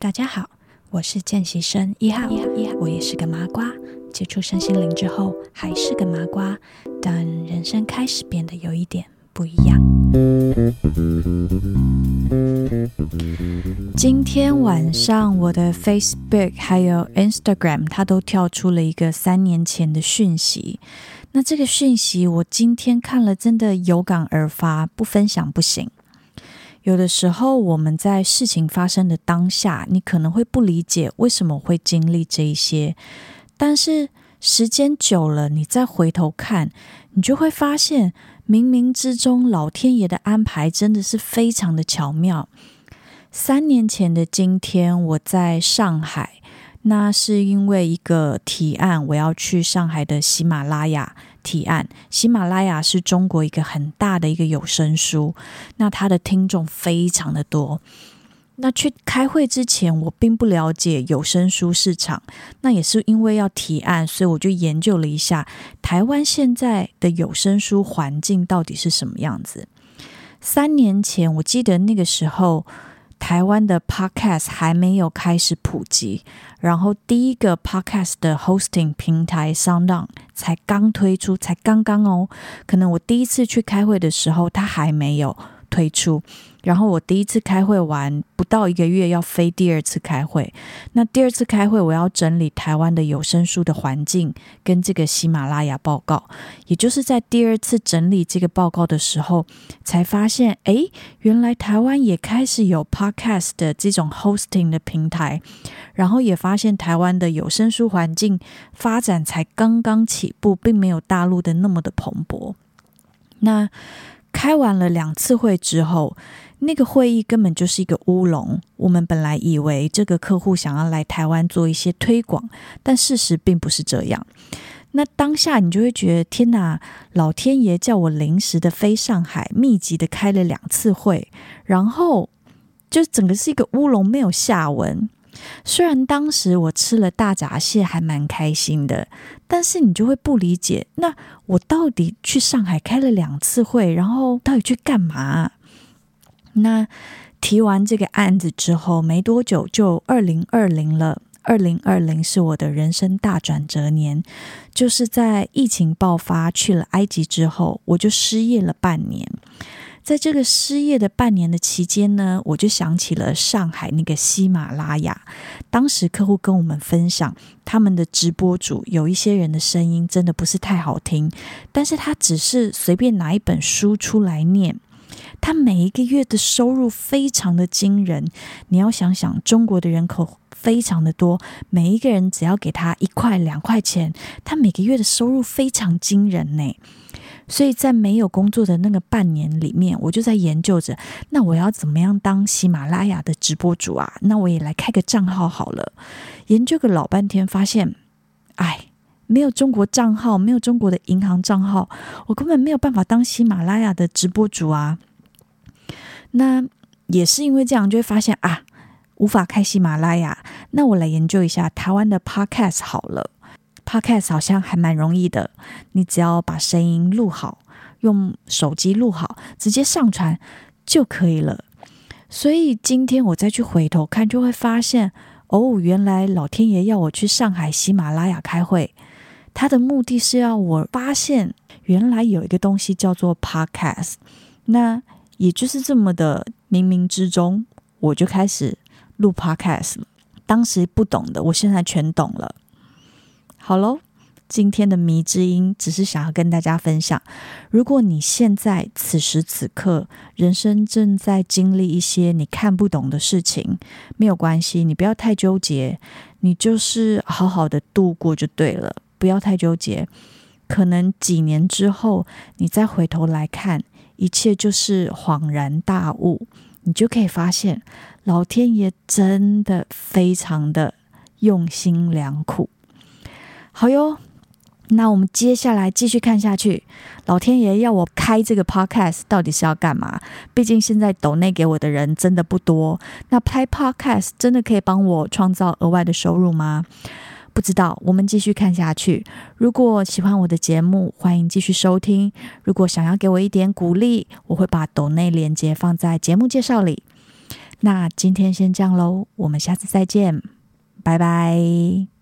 大家好，我是见习生一号，一号，一号，我也是个麻瓜。接触身心灵之后，还是个麻瓜，但人生开始变得有一点不一样。今天晚上，我的 Facebook 还有 Instagram，它都跳出了一个三年前的讯息。那这个讯息，我今天看了，真的有感而发，不分享不行。有的时候，我们在事情发生的当下，你可能会不理解为什么会经历这一些，但是时间久了，你再回头看，你就会发现，冥冥之中，老天爷的安排真的是非常的巧妙。三年前的今天，我在上海。那是因为一个提案，我要去上海的喜马拉雅提案。喜马拉雅是中国一个很大的一个有声书，那它的听众非常的多。那去开会之前，我并不了解有声书市场，那也是因为要提案，所以我就研究了一下台湾现在的有声书环境到底是什么样子。三年前，我记得那个时候。台湾的 Podcast 还没有开始普及，然后第一个 Podcast 的 hosting 平台 SoundOn 才刚推出，才刚刚哦，可能我第一次去开会的时候，它还没有。推出，然后我第一次开会完不到一个月，要飞第二次开会。那第二次开会，我要整理台湾的有声书的环境跟这个喜马拉雅报告。也就是在第二次整理这个报告的时候，才发现，哎，原来台湾也开始有 Podcast 的这种 hosting 的平台，然后也发现台湾的有声书环境发展才刚刚起步，并没有大陆的那么的蓬勃。那开完了两次会之后，那个会议根本就是一个乌龙。我们本来以为这个客户想要来台湾做一些推广，但事实并不是这样。那当下你就会觉得，天哪，老天爷叫我临时的飞上海，密集的开了两次会，然后就整个是一个乌龙，没有下文。虽然当时我吃了大闸蟹，还蛮开心的，但是你就会不理解，那我到底去上海开了两次会，然后到底去干嘛？那提完这个案子之后，没多久就二零二零了。二零二零是我的人生大转折年，就是在疫情爆发去了埃及之后，我就失业了半年。在这个失业的半年的期间呢，我就想起了上海那个喜马拉雅。当时客户跟我们分享，他们的直播主有一些人的声音真的不是太好听，但是他只是随便拿一本书出来念，他每一个月的收入非常的惊人。你要想想，中国的人口非常的多，每一个人只要给他一块两块钱，他每个月的收入非常惊人呢。所以在没有工作的那个半年里面，我就在研究着，那我要怎么样当喜马拉雅的直播主啊？那我也来开个账号好了。研究个老半天，发现，哎，没有中国账号，没有中国的银行账号，我根本没有办法当喜马拉雅的直播主啊。那也是因为这样，就会发现啊，无法开喜马拉雅。那我来研究一下台湾的 Podcast 好了。Podcast 好像还蛮容易的，你只要把声音录好，用手机录好，直接上传就可以了。所以今天我再去回头看，就会发现，哦，原来老天爷要我去上海喜马拉雅开会，他的目的是要我发现，原来有一个东西叫做 Podcast。那也就是这么的冥冥之中，我就开始录 Podcast。当时不懂的，我现在全懂了。好喽，今天的谜之音只是想要跟大家分享，如果你现在此时此刻人生正在经历一些你看不懂的事情，没有关系，你不要太纠结，你就是好好的度过就对了，不要太纠结。可能几年之后，你再回头来看，一切就是恍然大悟，你就可以发现，老天爷真的非常的用心良苦。好哟，那我们接下来继续看下去。老天爷要我开这个 podcast，到底是要干嘛？毕竟现在抖内给我的人真的不多。那拍 podcast 真的可以帮我创造额外的收入吗？不知道。我们继续看下去。如果喜欢我的节目，欢迎继续收听。如果想要给我一点鼓励，我会把抖内链接放在节目介绍里。那今天先这样喽，我们下次再见，拜拜。